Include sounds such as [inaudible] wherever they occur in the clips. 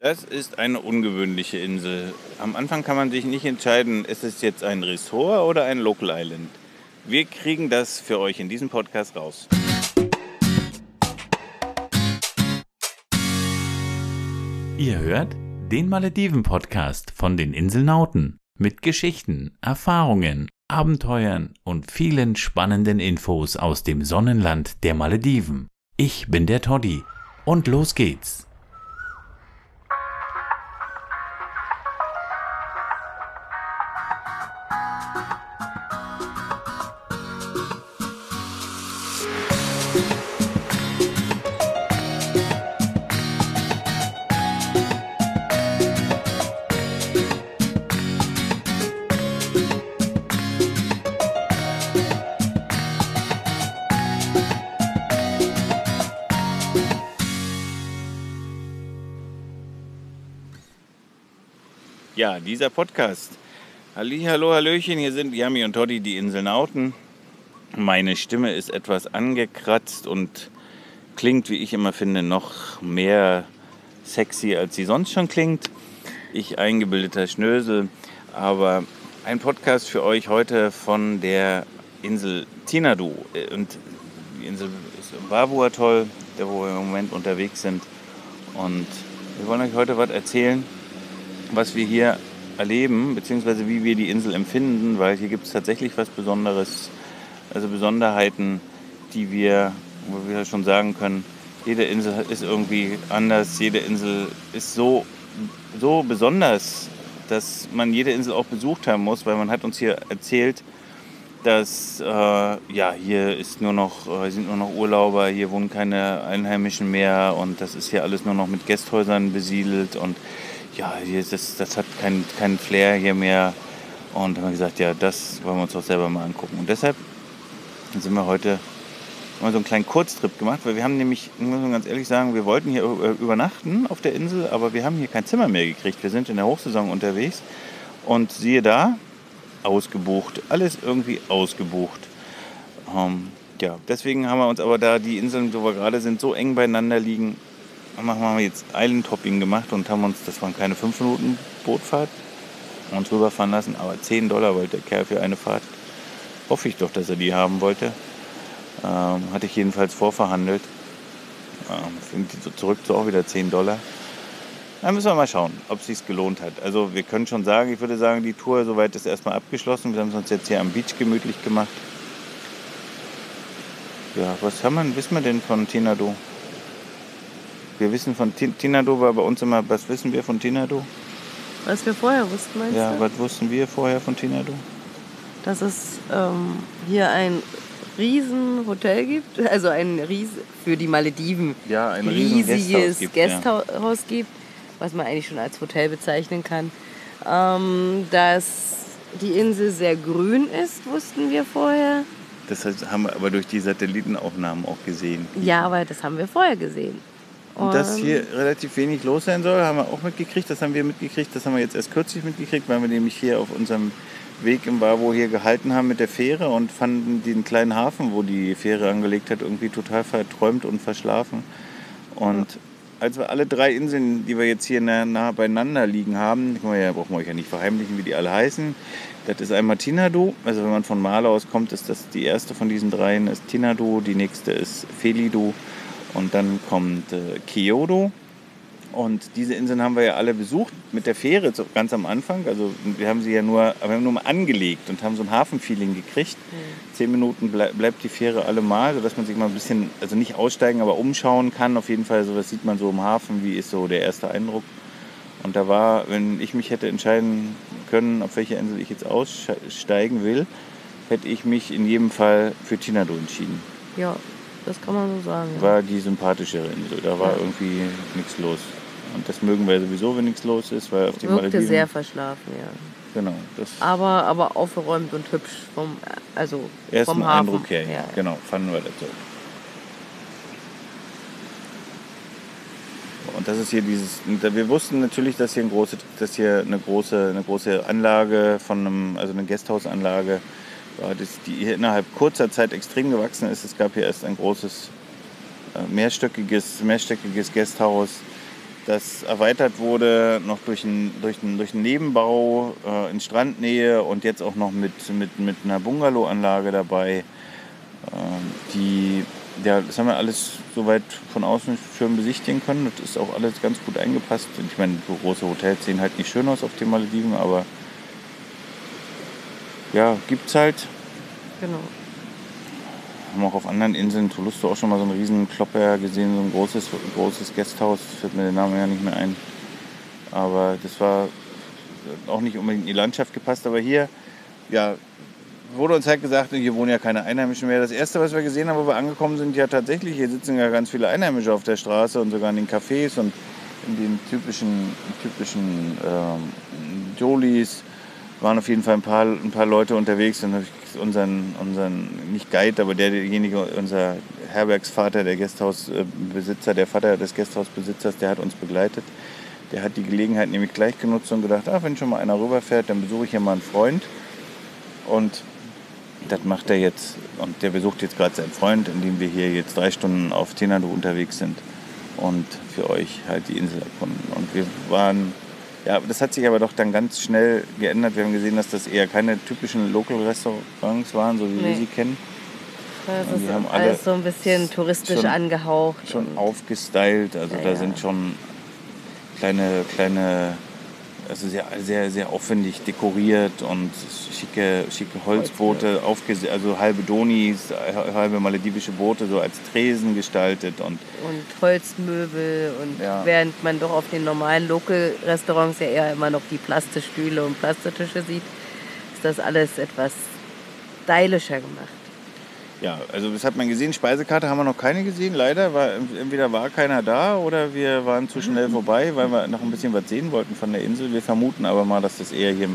Das ist eine ungewöhnliche Insel. Am Anfang kann man sich nicht entscheiden, ist es jetzt ein Ressort oder ein Local Island. Wir kriegen das für euch in diesem Podcast raus. Ihr hört den Malediven-Podcast von den Inselnauten mit Geschichten, Erfahrungen, Abenteuern und vielen spannenden Infos aus dem Sonnenland der Malediven. Ich bin der Toddy und los geht's. Ja, dieser Podcast. Halli, hallo, hallöchen, hier sind Yami und Toddy, die Inselnauten. Meine Stimme ist etwas angekratzt und klingt, wie ich immer finde, noch mehr sexy, als sie sonst schon klingt. Ich eingebildeter Schnösel, aber ein Podcast für euch heute von der Insel Tinadu. Und die Insel ist im Babu Atoll, der wo wir im Moment unterwegs sind. Und wir wollen euch heute was erzählen was wir hier erleben, beziehungsweise wie wir die Insel empfinden, weil hier gibt es tatsächlich was Besonderes, also Besonderheiten, die wir, wo wir schon sagen können, jede Insel ist irgendwie anders, jede Insel ist so, so besonders, dass man jede Insel auch besucht haben muss, weil man hat uns hier erzählt, dass äh, ja, hier ist nur noch, äh, sind nur noch Urlauber, hier wohnen keine Einheimischen mehr und das ist hier alles nur noch mit Gästhäusern besiedelt und ja, das, das hat keinen kein Flair hier mehr. Und haben wir gesagt, ja, das wollen wir uns doch selber mal angucken. Und deshalb sind wir heute mal so einen kleinen Kurztrip gemacht, weil wir haben nämlich, muss man ganz ehrlich sagen, wir wollten hier übernachten auf der Insel, aber wir haben hier kein Zimmer mehr gekriegt. Wir sind in der Hochsaison unterwegs und siehe da, ausgebucht. Alles irgendwie ausgebucht. Ähm, ja, deswegen haben wir uns aber da die Inseln, wo wir gerade sind, so eng beieinander liegen, haben wir jetzt Island Hopping gemacht und haben uns, das waren keine 5 Minuten Bootfahrt, uns rüberfahren lassen, aber 10 Dollar wollte der Kerl für eine Fahrt. Hoffe ich doch, dass er die haben wollte. Ähm, hatte ich jedenfalls vorverhandelt. Ähm, zurück zu auch wieder 10 Dollar. Da müssen wir mal schauen, ob es sich gelohnt hat. Also wir können schon sagen, ich würde sagen, die Tour soweit ist erstmal abgeschlossen. Wir haben es uns jetzt hier am Beach gemütlich gemacht. Ja, was haben wir, wissen wir denn von Tinado? Wir wissen von Tinado war bei uns immer, was wissen wir von Tinado? Was wir vorher wussten, meinst ja, du? Ja, was wussten wir vorher von Tinado? Dass es ähm, hier ein Riesenhotel gibt, [laughs] also ein Ries für die Malediven ja, ein riesiges gibt, Gasthaus ja. gibt, was man eigentlich schon als Hotel bezeichnen kann. Ähm, dass die Insel sehr grün ist, wussten wir vorher. Das haben wir aber durch die Satellitenaufnahmen auch gesehen. Ja, aber das haben wir vorher gesehen. Und dass hier relativ wenig los sein soll, haben wir auch mitgekriegt. Das haben wir mitgekriegt. Das haben wir jetzt erst kürzlich mitgekriegt, weil wir nämlich hier auf unserem Weg im Bavo hier gehalten haben mit der Fähre und fanden den kleinen Hafen, wo die Fähre angelegt hat, irgendwie total verträumt und verschlafen. Und als wir alle drei Inseln, die wir jetzt hier nah, beieinander liegen haben, wir ja, brauchen wir euch ja nicht verheimlichen, wie die alle heißen. Das ist einmal Tinadu, also wenn man von Male aus kommt, ist das die erste von diesen dreien, ist Tinadu, die nächste ist Felidu und dann kommt äh, Kyoto. Und diese Inseln haben wir ja alle besucht mit der Fähre ganz am Anfang. Also wir haben sie ja nur, wir haben nur mal angelegt und haben so ein Hafenfeeling gekriegt. Mhm. Zehn Minuten bleib, bleibt die Fähre allemal, sodass man sich mal ein bisschen, also nicht aussteigen, aber umschauen kann. Auf jeden Fall, so was sieht man so im Hafen, wie ist so der erste Eindruck. Und da war, wenn ich mich hätte entscheiden können, auf welche Insel ich jetzt aussteigen will, hätte ich mich in jedem Fall für Tinado entschieden. Ja, das kann man so sagen. Ja. War die sympathischere Insel. Da war ja. irgendwie nichts los. Und das mögen wir sowieso, wenn nichts los ist, weil auf die Wirkte Malediven, sehr verschlafen, ja. Genau. aber, aber aufgeräumt und hübsch vom, also Ersten vom Hafen. Eindruck her, ja. Genau, fanden wir das so. Und das ist hier dieses, wir wussten natürlich, dass hier, ein große, dass hier eine, große, eine große Anlage von einem, also eine Gasthausanlage die hier innerhalb kurzer Zeit extrem gewachsen ist. Es gab hier erst ein großes äh, mehrstöckiges, mehrstöckiges Gasthaus, das erweitert wurde, noch durch einen, durch einen, durch einen Nebenbau äh, in Strandnähe und jetzt auch noch mit, mit, mit einer Bungalow-Anlage dabei. Ähm, die, ja, das haben wir alles soweit von außen schön besichtigen können. Das ist auch alles ganz gut eingepasst. Ich meine, so große Hotels sehen halt nicht schön aus auf den Malediven, aber ja, gibt's halt. Genau. Haben auch auf anderen Inseln, Toulouse auch schon mal so einen riesen Klopper gesehen, so ein großes, großes Gasthaus, fällt mir der Name ja nicht mehr ein. Aber das war auch nicht unbedingt in die Landschaft gepasst, aber hier, ja, wurde uns halt gesagt, hier wohnen ja keine Einheimischen mehr. Das erste, was wir gesehen haben, wo wir angekommen sind, ja tatsächlich, hier sitzen ja ganz viele Einheimische auf der Straße und sogar in den Cafés und in den typischen, typischen ähm, Jolies waren auf jeden Fall ein paar, ein paar Leute unterwegs. Dann habe ich unseren, unseren, nicht Guide, aber derjenige, unser Herbergsvater, der Gasthausbesitzer, der Vater des Gasthausbesitzers, der hat uns begleitet. Der hat die Gelegenheit nämlich gleich genutzt und gedacht, ah, wenn schon mal einer rüberfährt, dann besuche ich hier mal einen Freund. Und das macht er jetzt. Und der besucht jetzt gerade seinen Freund, indem wir hier jetzt drei Stunden auf Tenado unterwegs sind und für euch halt die Insel erkunden. Und wir waren ja, das hat sich aber doch dann ganz schnell geändert. Wir haben gesehen, dass das eher keine typischen Local-Restaurants waren, so wie nee. wir sie kennen. Das ist haben alles so ein bisschen touristisch schon, angehaucht. Schon aufgestylt. Also ja, da ja. sind schon kleine, kleine also sehr, sehr, sehr aufwendig dekoriert und schicke, schicke Holzboote, aufges also halbe Donis, halbe maledivische Boote so als Tresen gestaltet. Und, und Holzmöbel und ja. während man doch auf den normalen Local-Restaurants ja eher immer noch die Plastikstühle und Plastiktische sieht, ist das alles etwas stylischer gemacht. Ja, also das hat man gesehen. Speisekarte haben wir noch keine gesehen, leider. War, entweder war keiner da oder wir waren zu schnell vorbei, weil wir noch ein bisschen was sehen wollten von der Insel. Wir vermuten aber mal, dass das eher hier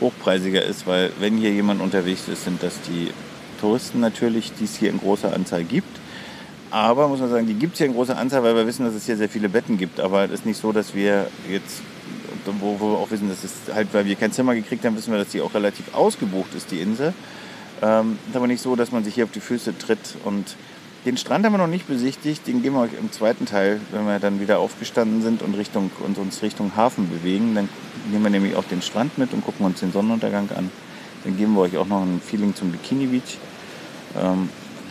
hochpreisiger ist, weil wenn hier jemand unterwegs ist, sind das die Touristen natürlich, die es hier in großer Anzahl gibt. Aber muss man sagen, die gibt es hier in großer Anzahl, weil wir wissen, dass es hier sehr viele Betten gibt. Aber es ist nicht so, dass wir jetzt, wo, wo wir auch wissen, dass es halt, weil wir kein Zimmer gekriegt haben, wissen wir, dass die auch relativ ausgebucht ist, die Insel. Ähm, ist aber nicht so, dass man sich hier auf die Füße tritt. Und den Strand haben wir noch nicht besichtigt. Den gehen wir euch im zweiten Teil, wenn wir dann wieder aufgestanden sind und, Richtung, und uns Richtung Hafen bewegen. Dann nehmen wir nämlich auch den Strand mit und gucken uns den Sonnenuntergang an. Dann geben wir euch auch noch ein Feeling zum Bikini Beach. Ähm,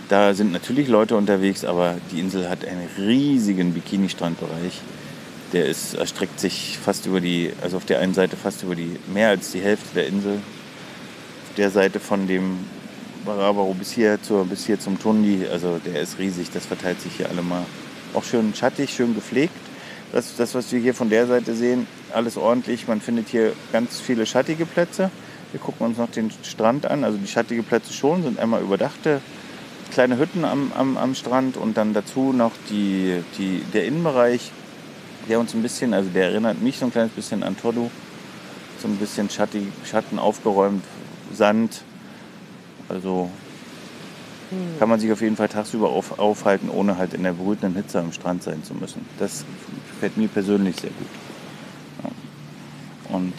da sind natürlich Leute unterwegs, aber die Insel hat einen riesigen Bikini-Strandbereich. Der ist, erstreckt sich fast über die, also auf der einen Seite fast über die, mehr als die Hälfte der Insel der Seite von dem Barabaro bis hier, zur, bis hier zum Tundi, also der ist riesig, das verteilt sich hier alle mal. Auch schön schattig, schön gepflegt. Das, das, was wir hier von der Seite sehen, alles ordentlich. Man findet hier ganz viele schattige Plätze. Wir gucken uns noch den Strand an. Also die schattigen Plätze schon, sind einmal überdachte kleine Hütten am, am, am Strand und dann dazu noch die, die, der Innenbereich, der uns ein bisschen, also der erinnert mich so ein kleines bisschen an Tordu. So ein bisschen schattig, Schatten aufgeräumt, Sand. Also hm. kann man sich auf jeden Fall tagsüber auf, aufhalten, ohne halt in der brütenden Hitze am Strand sein zu müssen. Das gefällt mir persönlich sehr gut. Ja. Und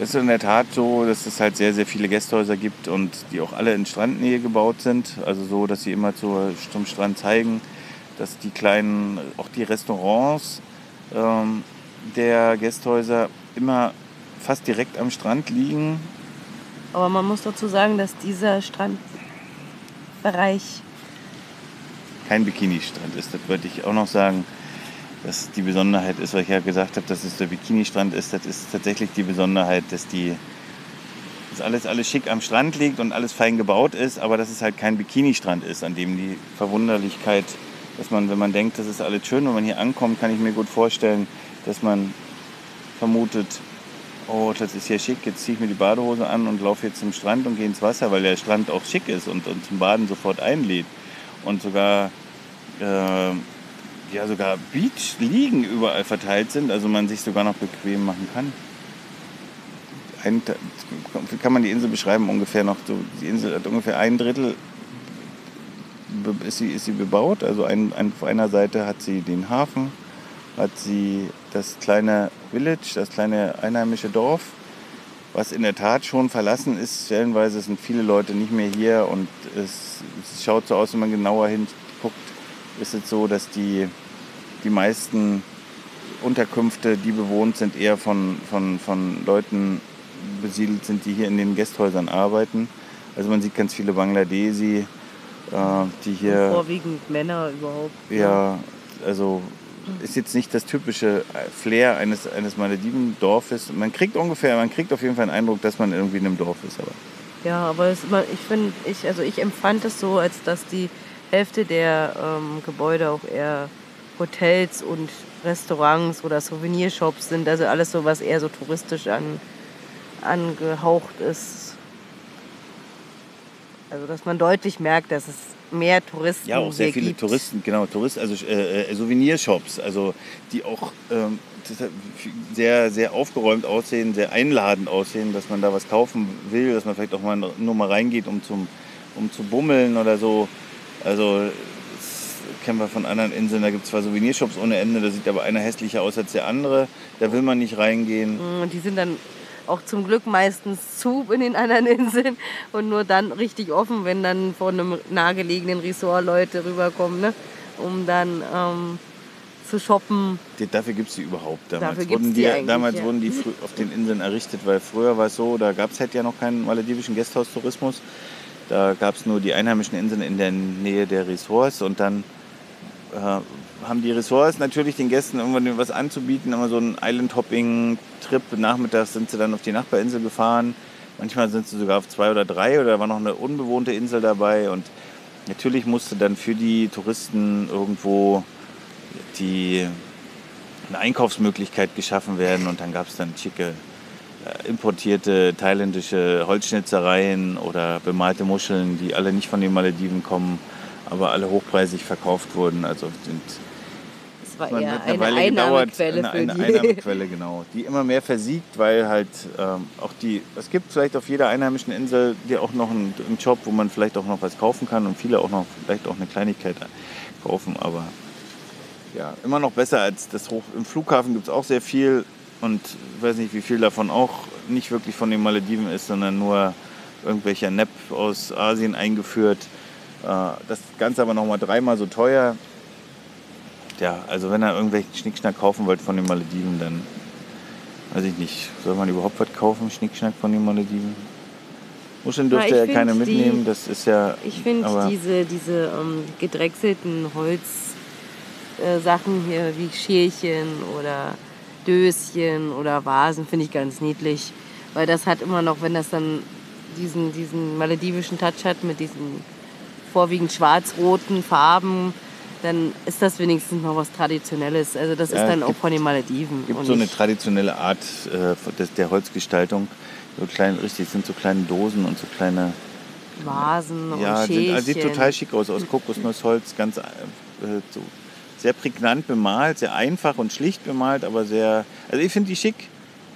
es ist in der Tat so, dass es halt sehr, sehr viele Gästhäuser gibt und die auch alle in Strandnähe gebaut sind. Also so, dass sie immer zur, zum Strand zeigen, dass die kleinen, auch die Restaurants ähm, der Gästhäuser immer fast direkt am Strand liegen aber man muss dazu sagen, dass dieser Strandbereich kein Bikini-Strand ist. Das würde ich auch noch sagen, dass die Besonderheit ist, weil ich ja gesagt habe, dass es der Bikini-Strand ist. Das ist tatsächlich die Besonderheit, dass die dass alles, alles schick am Strand liegt und alles fein gebaut ist, aber dass es halt kein Bikini-Strand ist, an dem die Verwunderlichkeit, dass man, wenn man denkt, das ist alles schön, wenn man hier ankommt, kann ich mir gut vorstellen, dass man vermutet, oh, das ist ja schick, jetzt ziehe ich mir die Badehose an und laufe jetzt zum Strand und gehe ins Wasser, weil der Strand auch schick ist und, und zum Baden sofort einlädt. Und sogar, äh, ja, sogar Beach-Liegen überall verteilt sind, also man sich sogar noch bequem machen kann. Ein, kann man die Insel beschreiben? Ungefähr noch so, die Insel hat ungefähr ein Drittel ist sie, ist sie bebaut. Also ein, ein, auf einer Seite hat sie den Hafen, hat sie das kleine Village, das kleine einheimische Dorf, was in der Tat schon verlassen ist. Stellenweise sind viele Leute nicht mehr hier und es, es schaut so aus, wenn man genauer hinguckt, ist es so, dass die, die meisten Unterkünfte, die bewohnt sind, eher von, von, von Leuten besiedelt sind, die hier in den Gästhäusern arbeiten. Also man sieht ganz viele Bangladesi, äh, die hier... Vorwiegend Männer überhaupt. Ja, also ist jetzt nicht das typische Flair eines, eines Malediven-Dorfes. Man kriegt ungefähr, man kriegt auf jeden Fall einen Eindruck, dass man irgendwie in einem Dorf ist. Aber ja, aber es, ich finde, ich, also ich empfand es so, als dass die Hälfte der ähm, Gebäude auch eher Hotels und Restaurants oder Souvenirshops sind. Also alles so, was eher so touristisch an, angehaucht ist. Also dass man deutlich merkt, dass es mehr Touristen Ja, auch sehr viele gibt. Touristen, genau, Touristen, also äh, äh, Souvenirshops, also die auch ähm, sehr, sehr aufgeräumt aussehen, sehr einladend aussehen, dass man da was kaufen will, dass man vielleicht auch mal nur mal reingeht, um, zum, um zu bummeln oder so. Also das kennen wir von anderen Inseln, da gibt es zwar Souvenirshops ohne Ende, da sieht aber einer hässlicher aus als der andere, da will man nicht reingehen. Und mm, die sind dann auch zum Glück meistens zu in den anderen [laughs] Inseln und nur dann richtig offen, wenn dann von einem nahegelegenen Resort Leute rüberkommen, ne? um dann ähm, zu shoppen. Die, dafür gibt es die überhaupt. Damals, Dafür wurden, die, die damals ja. wurden die auf den Inseln errichtet, weil früher war es so, da gab es halt ja noch keinen maledivischen Gästhaustourismus. Da gab es nur die einheimischen Inseln in der Nähe der Resorts und dann haben die Resorts natürlich den Gästen irgendwann was anzubieten, immer so ein Island-Hopping-Trip. Nachmittags sind sie dann auf die Nachbarinsel gefahren. Manchmal sind sie sogar auf zwei oder drei oder war noch eine unbewohnte Insel dabei. Und natürlich musste dann für die Touristen irgendwo die, eine Einkaufsmöglichkeit geschaffen werden. Und dann gab es dann schicke äh, importierte thailändische Holzschnitzereien oder bemalte Muscheln, die alle nicht von den Malediven kommen, aber alle hochpreisig verkauft wurden. Also sind Das war eher eine Einnahmequelle gedauert, eine, eine die. Einnahmequelle, genau. Die immer mehr versiegt, weil halt ähm, auch die, es gibt vielleicht auf jeder einheimischen Insel die auch noch einen, einen Job, wo man vielleicht auch noch was kaufen kann und viele auch noch vielleicht auch eine Kleinigkeit kaufen, aber ja, immer noch besser als das Hoch. Im Flughafen gibt es auch sehr viel und ich weiß nicht, wie viel davon auch nicht wirklich von den Malediven ist, sondern nur irgendwelcher Nepp aus Asien eingeführt. Äh, Das Ganze aber nochmal dreimal so teuer. Ja, also wenn ihr irgendwelchen Schnickschnack kaufen wollt von den Malediven, dann weiß ich nicht, soll man überhaupt was kaufen, Schnickschnack von den Malediven? Muscheln dürfte ja find keine die- mitnehmen, das ist ja. Ich finde diese, diese ähm, gedrechselten Holzsachen äh, hier wie Schälchen oder Döschen oder Vasen finde ich ganz niedlich. Weil das hat immer noch, wenn das dann diesen, diesen maledivischen Touch hat mit diesen vorwiegend schwarz-roten Farben, dann ist das wenigstens noch was Traditionelles. Also das Ja, ist es dann auch gibt- von den Malediven. gibt und so eine traditionelle Art äh, des- der Holzgestaltung. So klein, richtig, sind so kleine Dosen und so kleine. Vasen Ja, und sind, Schälchen. also sieht total schick aus, aus Kokosnussholz, ganz äh, so sehr prägnant bemalt, sehr einfach und schlicht bemalt, aber sehr. Also ich finde die schick.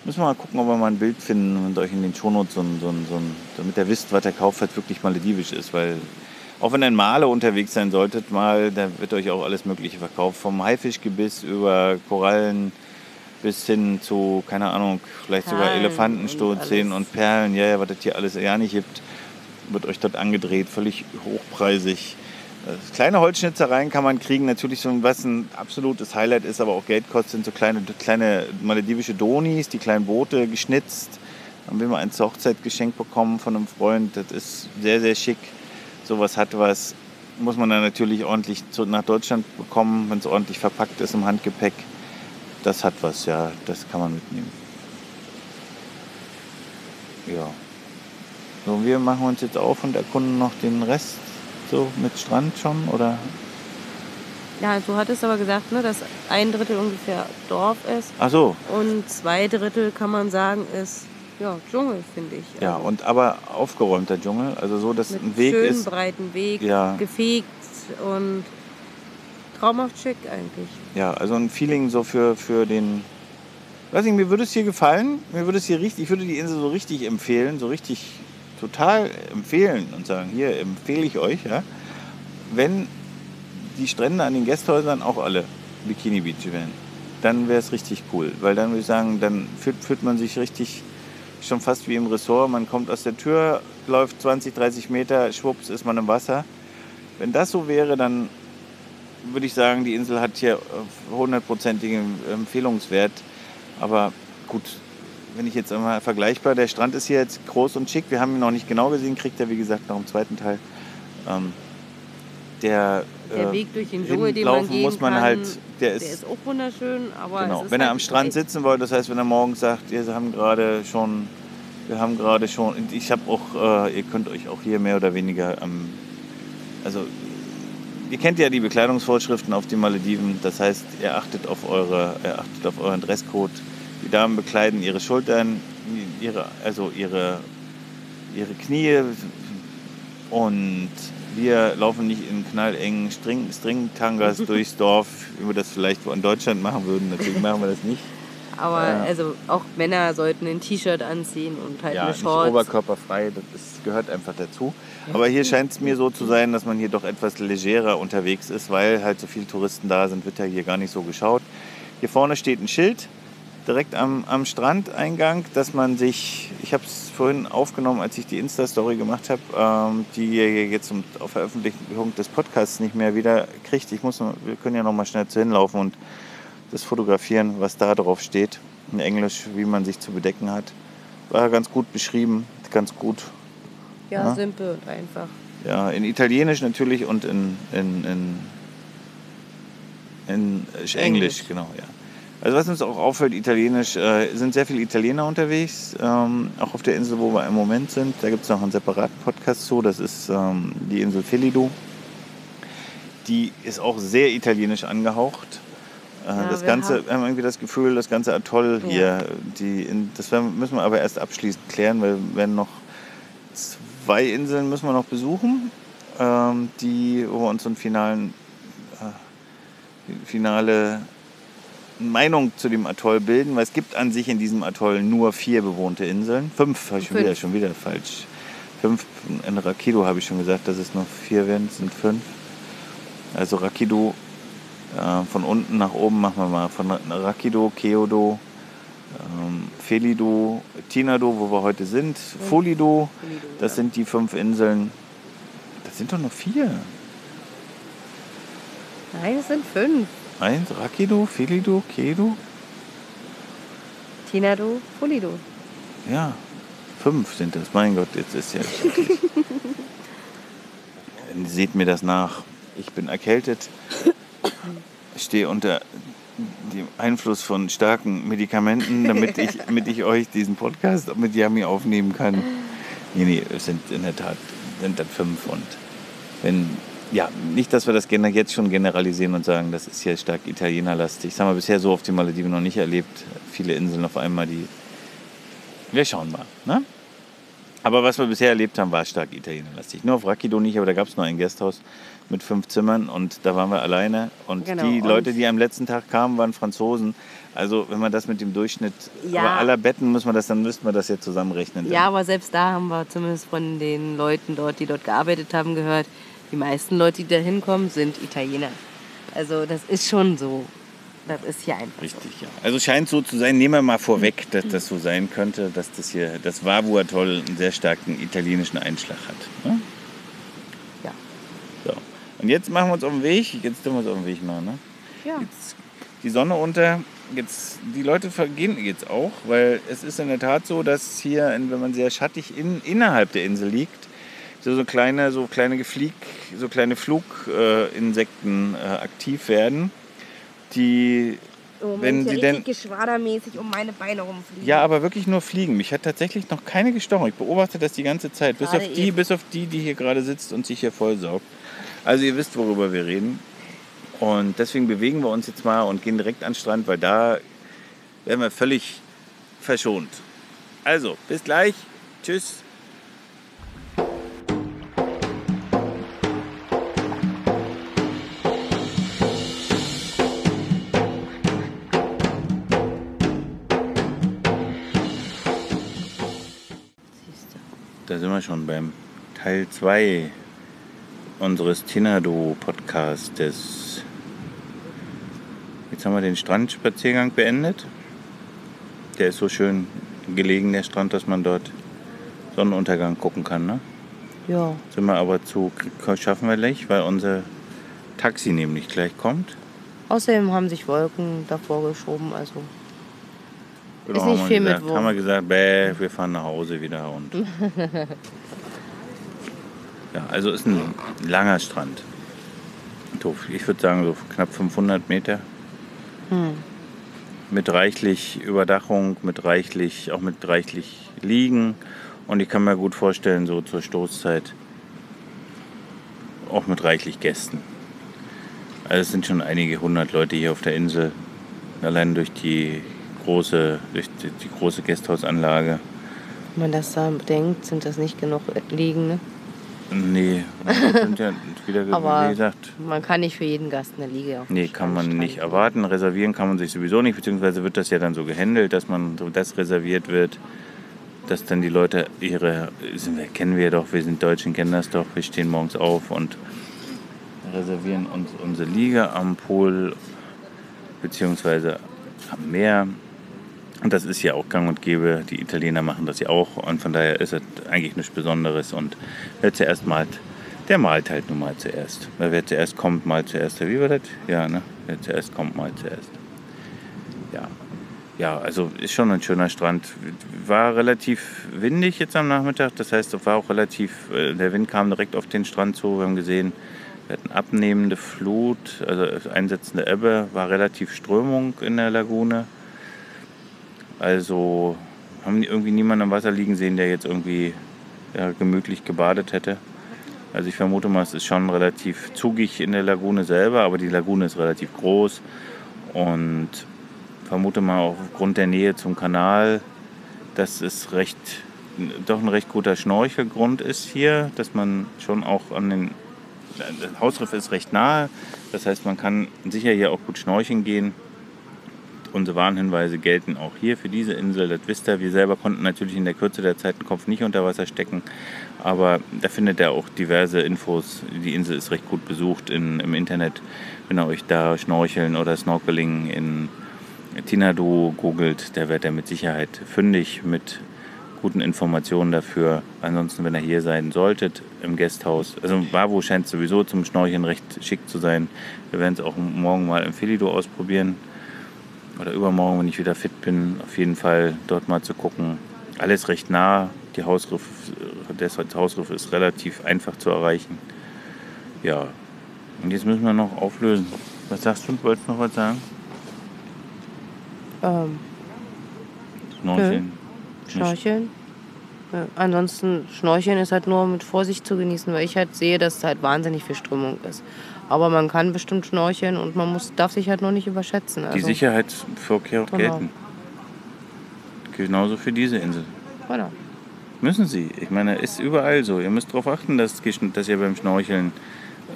Müssen wir mal gucken, ob wir mal ein Bild finden und euch in den Shownotes so ein, so ein, so ein, damit ihr wisst, was der Kauf halt wirklich maledivisch ist, weil auch wenn ihr in Male unterwegs sein solltet, mal, da wird euch auch alles Mögliche verkauft. Vom Haifischgebiss über Korallen bis hin zu, keine Ahnung, vielleicht sogar Perlen Elefantenstoßzähnen und und Perlen. Ja, ja, was es hier alles gar nicht gibt, wird euch dort angedreht, völlig hochpreisig. Das kleine Holzschnitzereien kann man kriegen, natürlich so was ein absolutes Highlight ist, aber auch Geld kostet, sind so kleine, kleine maledivische Donis, die kleinen Boote geschnitzt. Haben wir mal ein zur Hochzeit geschenkt bekommen von einem Freund. Das ist sehr, sehr schick. Sowas hat was. Muss man dann natürlich ordentlich nach Deutschland bekommen, wenn es ordentlich verpackt ist im Handgepäck. Das hat was, ja. Das kann man mitnehmen. Ja. So, wir machen uns jetzt auf und erkunden noch den Rest so mit Strand schon, oder? Ja, du hattest aber gesagt, ne, dass ein Drittel ungefähr Dorf ist Ach so, und zwei Drittel kann man sagen ist ja Dschungel, finde ich. ja, und aber aufgeräumter Dschungel, also so, dass mit ein Weg schönen ist. breiten Weg, Ja. gefegt und traumhaft schick eigentlich. Ja, also ein Feeling so für, für den. Weiß nicht, mir würde es hier gefallen. Mir würde es hier richtig, ich würde die Insel so richtig empfehlen, so richtig total empfehlen und sagen, hier empfehle ich euch, ja, wenn die Strände an den Gästhäusern auch alle Bikini Beach wären, dann wäre es richtig cool. Weil dann würde ich sagen, dann fühlt, fühlt man sich richtig schon fast wie im Ressort. Man kommt aus der Tür, läuft 20, 30 Meter, schwupps, ist man im Wasser. Wenn das so wäre, dann würde ich sagen, die Insel hat hier äh, hundertprozentigen Empfehlungswert. Aber gut, wenn ich jetzt einmal vergleichbar, der Strand ist hier jetzt groß und schick. Wir haben ihn noch nicht genau gesehen, kriegt er wie gesagt noch im zweiten Teil. Ähm, der, Der äh, Weg durch den Dschungel, den man gehen muss man kann, halt, der ist, der ist auch wunderschön, aber genau. wenn er halt am Strand sitzen wollt, das heißt, wenn er morgens sagt, wir haben gerade schon, wir haben gerade schon, ich habe auch, äh, ihr könnt euch auch hier mehr oder weniger am, also ihr kennt ja die Bekleidungsvorschriften auf den Malediven, das heißt, ihr achtet auf eure, ihr achtet auf euren Dresscode. Die Damen bekleiden ihre Schultern, ihre, also ihre, ihre Knie und wir laufen nicht in knallengen String, String-Tangas [laughs] durchs Dorf, wie wir das vielleicht in Deutschland machen würden. Natürlich machen wir das nicht. Aber Ja. also auch Männer sollten ein T-Shirt anziehen und halt Ja, eine nicht Shorts. oberkörperfrei, das ist, gehört einfach dazu. Aber hier scheint es mir so zu sein, dass man hier doch etwas legerer unterwegs ist, weil halt so viele Touristen da sind, wird ja hier gar nicht so geschaut. Hier vorne steht ein Schild, direkt am, am Strandeingang, dass man sich, ich habe es vorhin aufgenommen, als ich die Insta-Story gemacht habe, ähm, die ihr jetzt zum- auf Veröffentlichung des Podcasts nicht mehr wieder kriegt. Ich muss, wir können ja noch mal schnell zu hinlaufen und das fotografieren, was da drauf steht, in Englisch, wie man sich zu bedecken hat. War ganz gut beschrieben, ganz gut. ja, Ja. simpel und einfach. Ja, in Italienisch natürlich und in, in, in, in Englisch, Englisch. genau, ja. Also was uns auch auffällt, Italienisch, äh, sind sehr viele Italiener unterwegs, ähm, auch auf der Insel, wo wir im Moment sind. Da gibt es noch einen separaten Podcast zu, das ist ähm, die Insel Felido. Die ist auch sehr italienisch angehaucht. Äh, Ja, das wir Ganze, haben- irgendwie das Gefühl, das ganze Atoll Ja. hier, die, in, das müssen wir aber erst abschließend klären, weil wir werden noch zwei Inseln müssen wir noch besuchen, ähm, die, wo wir uns so einen finalen, äh, finale Meinung zu dem Atoll bilden, weil es gibt an sich in diesem Atoll nur vier bewohnte Inseln. Fünf, habe ich schon wieder, schon wieder falsch. Fünf, in Rakido habe ich schon gesagt, dass es noch vier werden, es sind fünf. Also Rakido, äh, von unten nach oben machen wir mal. Von Rakido, Keodo, ähm, Felido, Tinado, wo wir heute sind, Folido, das sind die fünf Inseln. Das sind doch noch vier. Nein, es sind fünf. Eins, Rakido, Felido, Kedo. Tinado, Polido. Ja, fünf sind das. Mein Gott, jetzt ist ja. [laughs] Seht mir das nach. Ich bin erkältet, stehe unter dem Einfluss von starken Medikamenten, damit ich, [laughs] damit ich euch diesen Podcast mit Yami aufnehmen kann. Nee, nee, es sind in der Tat sind das fünf. Und wenn, ja, nicht, dass wir das jetzt schon generalisieren und sagen, das ist hier stark italienerlastig. Das haben wir bisher so auf den Malediven noch nicht erlebt. Viele Inseln auf einmal, die wir schauen mal. Ne? Aber was wir bisher erlebt haben, war stark italienerlastig. Nur auf Rakido nicht, aber da gab es nur ein Gasthaus mit fünf Zimmern und da waren wir alleine. Und Genau, die Leute, die am letzten Tag kamen, waren Franzosen. Also wenn man das mit dem Durchschnitt Ja. aber aller Betten muss man das, dann müsste man das jetzt zusammenrechnen. Ja, aber selbst da haben wir zumindest von den Leuten dort, die dort gearbeitet haben, gehört, die meisten Leute, die da hinkommen, sind Italiener. Also das ist schon so. Das ist hier einfach. Richtig, ja. Also scheint so zu sein, nehmen wir mal vorweg, dass das so sein könnte, dass das hier, das Vavu Atoll einen sehr starken italienischen Einschlag hat. Ne? Ja. So. Und jetzt machen wir uns auf den Weg. Jetzt tun wir uns auf den Weg machen. Ne? Ja. Jetzt die Sonne unter. Jetzt, die Leute vergehen jetzt auch, weil es ist in der Tat so, dass hier, wenn man sehr schattig in, innerhalb der Insel liegt, so, kleine, so kleine Geflieg, so kleine Fluginsekten äh, aktiv werden, die wenn sie denn geschwadermäßig um meine Beine rumfliegen. ja, aber wirklich nur fliegen. Mich hat tatsächlich noch keine gestochen. Ich beobachte das die ganze Zeit. Bis auf, die, eben. bis auf die, die hier gerade sitzt und sich hier vollsaugt. Also ihr wisst, worüber wir reden. Und deswegen bewegen wir uns jetzt mal und gehen direkt an den Strand, weil da werden wir völlig verschont. Also, bis gleich. Tschüss. Da sind wir schon beim Teil 2 unseres Tinado-Podcastes. Jetzt haben wir den Strandspaziergang beendet. Der ist so schön gelegen, der Strand, dass man dort Sonnenuntergang gucken kann. Ne? Ja. Sind wir aber zu, schaffen wir nicht, weil unser Taxi nämlich gleich kommt. Außerdem haben sich Wolken davor geschoben, also Genau, Ist nicht haben wir viel mit gesagt, Wurm. Haben wir gesagt, bäh, wir fahren nach Hause wieder. Und [laughs] ja, also ist ein langer Strand. Ich würde sagen, so knapp 500 Meter. Hm. Mit reichlich Überdachung, mit reichlich, auch mit reichlich Liegen. Und ich kann mir gut vorstellen, so zur Stoßzeit auch mit reichlich Gästen. Also es sind schon einige hundert Leute hier auf der Insel. Allein durch die große, durch die, die große Gasthausanlage. wenn man das da bedenkt, sind das nicht genug Liegen. Ne? Nee, [laughs] sind ja wieder, Aber wie gesagt, man kann nicht für jeden Gast eine Liege auf nee, kann man nicht erwarten. Reservieren kann man sich sowieso nicht, beziehungsweise wird das ja dann so gehandelt, dass man das reserviert wird, dass dann die Leute ihre, wir, kennen wir doch, wir sind Deutschen, kennen das doch, wir stehen morgens auf und reservieren uns unsere Liege am Pool, beziehungsweise am Meer. Und das ist ja auch gang und gäbe. Die Italiener machen das ja auch. Und von daher ist es eigentlich nichts Besonderes. Und wer zuerst malt, der malt halt nun mal zuerst. Wer zuerst kommt, malt zuerst. Wie war das? Ja, ne? Wer zuerst kommt, malt zuerst. Ja. Ja, also ist schon ein schöner Strand. War relativ windig jetzt am Nachmittag. Das heißt, es war auch relativ, äh, der Wind kam direkt auf den Strand zu. Wir haben gesehen, wir hatten abnehmende Flut, also einsetzende Ebbe, war relativ Strömung in der Lagune. Also haben irgendwie niemanden am Wasser liegen sehen, der jetzt irgendwie ja, gemütlich gebadet hätte. Also ich vermute mal, es ist schon relativ zugig in der Lagune selber, aber die Lagune ist relativ groß und vermute mal auch aufgrund der Nähe zum Kanal, dass es recht, doch ein recht guter Schnorchelgrund ist hier, dass man schon auch an den, das Hausriff ist recht nahe, das heißt man kann sicher hier auch gut schnorcheln gehen unsere Warnhinweise gelten auch hier für diese Insel. Das wisst ihr. Wir selber konnten natürlich in der Kürze der Zeit den Kopf nicht unter Wasser stecken. Aber da findet ihr auch diverse Infos. Die Insel ist recht gut besucht in, im Internet. Wenn ihr euch da Schnorcheln oder Snorkeling in Tinadu googelt, da werdet ihr mit Sicherheit fündig mit guten Informationen dafür. Ansonsten, wenn ihr hier sein solltet, im Gasthaus. Also Wavo scheint sowieso zum Schnorcheln recht schick zu sein. Wir werden es auch morgen mal im Felido ausprobieren oder übermorgen, wenn ich wieder fit bin, auf jeden Fall dort mal zu gucken. Alles recht nah. Die Hausriff, das Hausriff ist relativ einfach zu erreichen. Ja, und jetzt müssen wir noch auflösen. Was sagst du? Wolltest du noch was sagen? Ähm, Schnorcheln. Schnorcheln. Ja, ansonsten, Schnorcheln ist halt nur mit Vorsicht zu genießen, weil ich halt sehe, dass halt wahnsinnig viel Strömung ist. Aber man kann bestimmt schnorcheln und man muss, darf sich halt noch nicht überschätzen. Die Also, Sicherheitsvorkehrungen Genau. gelten. Genauso für diese Insel. voilà. Müssen Sie. Ich meine, ist überall so. Ihr müsst darauf achten, dass, dass ihr beim Schnorcheln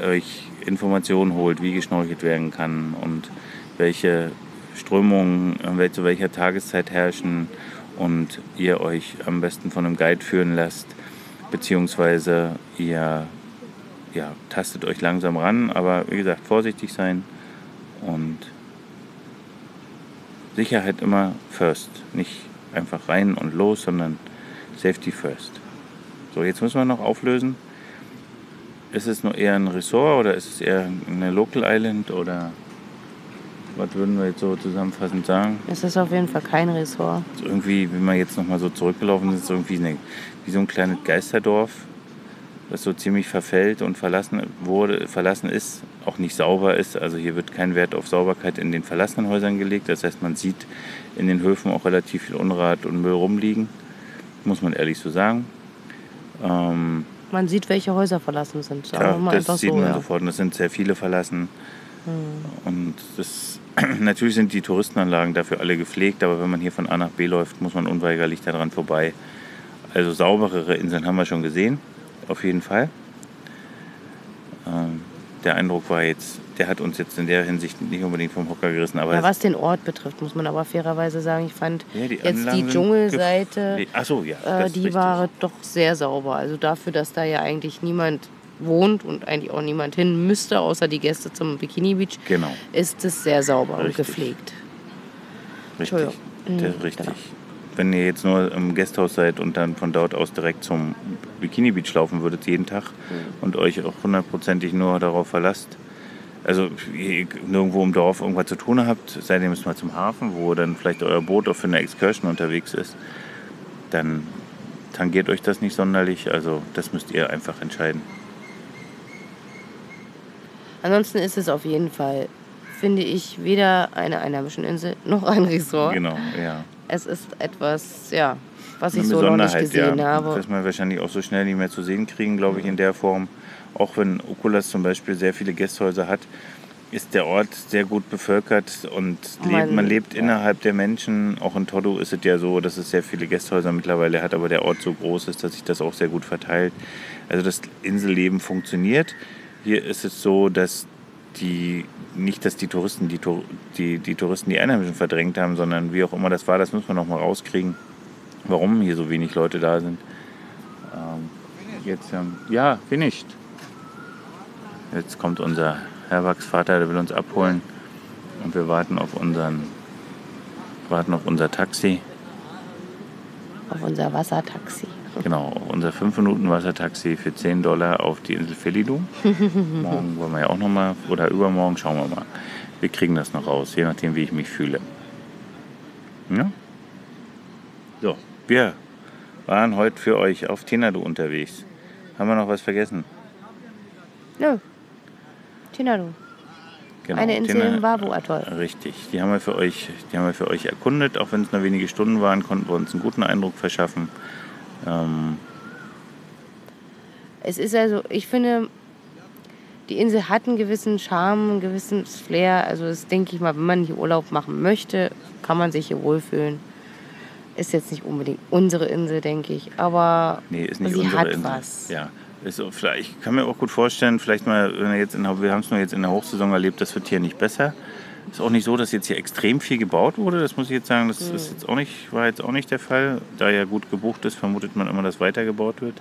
euch Informationen holt, wie geschnorchelt werden kann und welche Strömungen äh, zu welcher Tageszeit herrschen und ihr euch am besten von einem Guide führen lasst, beziehungsweise ihr ja, tastet euch langsam ran, aber wie gesagt, vorsichtig sein und Sicherheit immer first. Nicht einfach rein und los, sondern Safety first. So, jetzt müssen wir noch auflösen. Ist es nur eher ein Resort oder ist es eher eine Local Island oder was würden wir jetzt so zusammenfassend sagen? Es ist auf jeden Fall kein Ressort. So irgendwie, wenn wir jetzt nochmal so zurückgelaufen sind, ist irgendwie eine, wie so ein kleines Geisterdorf, das so ziemlich verfällt und verlassen wurde, verlassen ist, auch nicht sauber ist. Also hier wird kein Wert auf Sauberkeit in den verlassenen Häusern gelegt. Das heißt, man sieht in den Höfen auch relativ viel Unrat und Müll rumliegen, muss man ehrlich so sagen. Ähm, Man sieht, welche Häuser verlassen sind. Sagen ja, das sieht so. man ja. sofort. Und es sind sehr viele verlassen. Hm. Und das, [clears throat] natürlich sind die Touristenanlagen dafür alle gepflegt, aber wenn man hier von A nach B läuft, muss man unweigerlich daran vorbei. Also sauberere Inseln haben wir schon gesehen, auf jeden Fall. Ähm, der Eindruck war jetzt, der hat uns jetzt in der Hinsicht nicht unbedingt vom Hocker gerissen, aber Ja, was den Ort betrifft, muss man aber fairerweise sagen, ich fand Ja, die jetzt die Dschungelseite. Ach so, ja, äh, die war doch sehr sauber. Also dafür, dass da ja eigentlich niemand wohnt und eigentlich auch niemand hin müsste, außer die Gäste zum Bikini Beach, Genau, ist es sehr sauber Richtig. und gepflegt. richtig. Mhm, richtig. Wenn ihr jetzt nur im Gasthaus seid und dann von dort aus direkt zum Bikini Beach laufen würdet jeden Tag Mhm. und euch auch hundertprozentig nur darauf verlasst, also ihr nirgendwo im Dorf irgendwas zu tun habt, seid ihr müsst mal zum Hafen, wo dann vielleicht euer Boot auch für eine Excursion unterwegs ist, dann tangiert euch das nicht sonderlich. Also das müsst ihr einfach entscheiden. Ansonsten ist es auf jeden Fall, finde ich, weder eine einheimische Insel noch ein Resort. Genau, ja. Es ist etwas, ja, was ich so noch nicht gesehen ja. habe. Das wir wahrscheinlich auch so schnell nicht mehr zu sehen kriegen, glaube ich, in der Form. Auch wenn Okulas zum Beispiel sehr viele Gästhäuser hat, ist der Ort sehr gut bevölkert und lebt, Man- man lebt ja. innerhalb der Menschen. Auch in Todo ist es ja so, dass es sehr viele Gästhäuser mittlerweile hat, aber der Ort so groß ist, dass sich das auch sehr gut verteilt. Also das Inselleben funktioniert. Hier ist es so, dass die nicht, dass die Touristen die, die, die Touristen die Einheimischen verdrängt haben, sondern wie auch immer das war, das müssen wir noch mal rauskriegen, warum hier so wenig Leute da sind. Ähm, jetzt, ähm, ja, finished. Jetzt kommt unser Herwachsvater, der will uns abholen und wir warten auf unseren, warten auf unser Taxi. Auf unser Wassertaxi. Genau, unser 5 Minuten Wassertaxi für 10 Dollar auf die Insel Felidu. [laughs] Morgen wollen wir ja auch noch mal, oder übermorgen, schauen wir mal. Wir kriegen das noch raus, je nachdem, wie ich mich fühle. Ja? So, wir waren heute für euch auf Tenadu unterwegs. Haben wir noch was vergessen? Nö. Tinadu. Genau, Eine Insel Tena- im Wabu-Atoll. Richtig, die haben, wir für euch, die haben wir für euch erkundet. Auch wenn es nur wenige Stunden waren, konnten wir uns einen guten Eindruck verschaffen. Ähm, Es ist also, ich finde, die Insel hat einen gewissen Charme, einen gewissen Flair. Also das denke ich mal, wenn man hier Urlaub machen möchte, kann man sich hier wohlfühlen. Ist jetzt nicht unbedingt unsere Insel, denke ich, aber Nee, ist nicht sie unsere hat Insel. was. Ja. Ist ich kann mir auch gut vorstellen, vielleicht mal, wenn jetzt in, wir haben es nur jetzt in der Hochsaison erlebt, das wird hier nicht besser. Ist auch nicht so, dass jetzt hier extrem viel gebaut wurde. Das muss ich jetzt sagen, das Hm. ist jetzt auch nicht, war jetzt auch nicht der Fall. Da ja gut gebucht ist, vermutet man immer, dass weiter gebaut wird.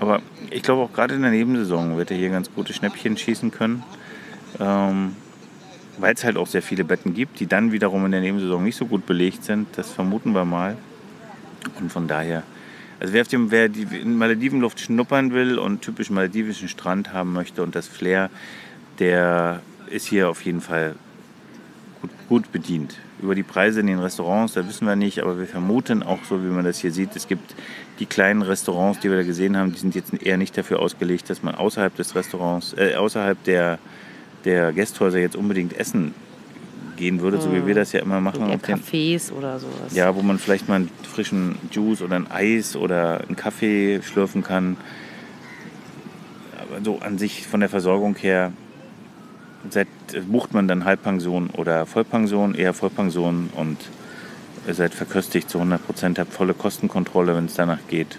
Aber ich glaube auch gerade in der Nebensaison wird er hier ganz gute Schnäppchen schießen können. Ähm, weil es halt auch sehr viele Betten gibt, die dann wiederum in der Nebensaison nicht so gut belegt sind. Das vermuten wir mal. Und von daher, also wer, auf dem, wer die in Maledivenluft schnuppern will und typisch maledivischen Strand haben möchte und das Flair, der ist hier auf jeden Fall gut, bedient. Über die Preise in den Restaurants, da wissen wir nicht, aber wir vermuten auch so, wie man das hier sieht, es gibt die kleinen Restaurants, die wir da gesehen haben, die sind jetzt eher nicht dafür ausgelegt, dass man außerhalb des Restaurants, äh, außerhalb der, der Gästhäuser jetzt unbedingt essen gehen würde, so wie wir das ja immer machen. Auf den, Cafés oder sowas. ja, wo man vielleicht mal einen frischen Juice oder ein Eis oder einen Kaffee schlürfen kann. Aber so an sich von der Versorgung her seid, bucht man dann Halbpension oder Vollpension, eher Vollpension und ihr seid verköstigt zu 100 Prozent, habt volle Kostenkontrolle, wenn es danach geht.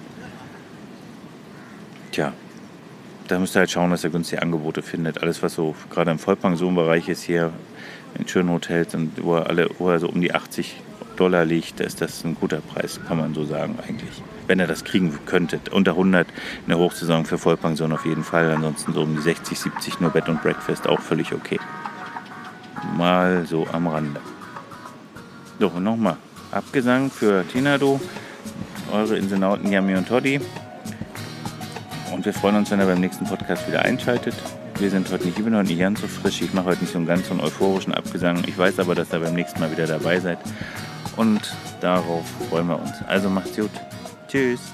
Tja, da müsst ihr halt schauen, dass ihr günstige Angebote findet. Alles, was so gerade im Vollpensionbereich ist hier in schönen Hotels und wo er, alle, wo er so um die 80 Dollar liegt, da ist das ein guter Preis, kann man so sagen eigentlich. Wenn ihr das kriegen könntet. Unter 100 in der Hochsaison für Vollpension auf jeden Fall. Ansonsten so um die 60, 70 nur Bett und Breakfast auch völlig okay. Mal so am Rande. So, nochmal. Abgesang für Tinado, eure Inselnauten Yami und Toddy. Und wir freuen uns, wenn ihr beim nächsten Podcast wieder einschaltet. Wir sind heute nicht, ich bin heute nicht ganz so frisch. Ich mache heute nicht so einen ganz so einen euphorischen Abgesang. Ich weiß aber, dass ihr beim nächsten Mal wieder dabei seid. Und darauf freuen wir uns. Also macht's gut. Tschüss.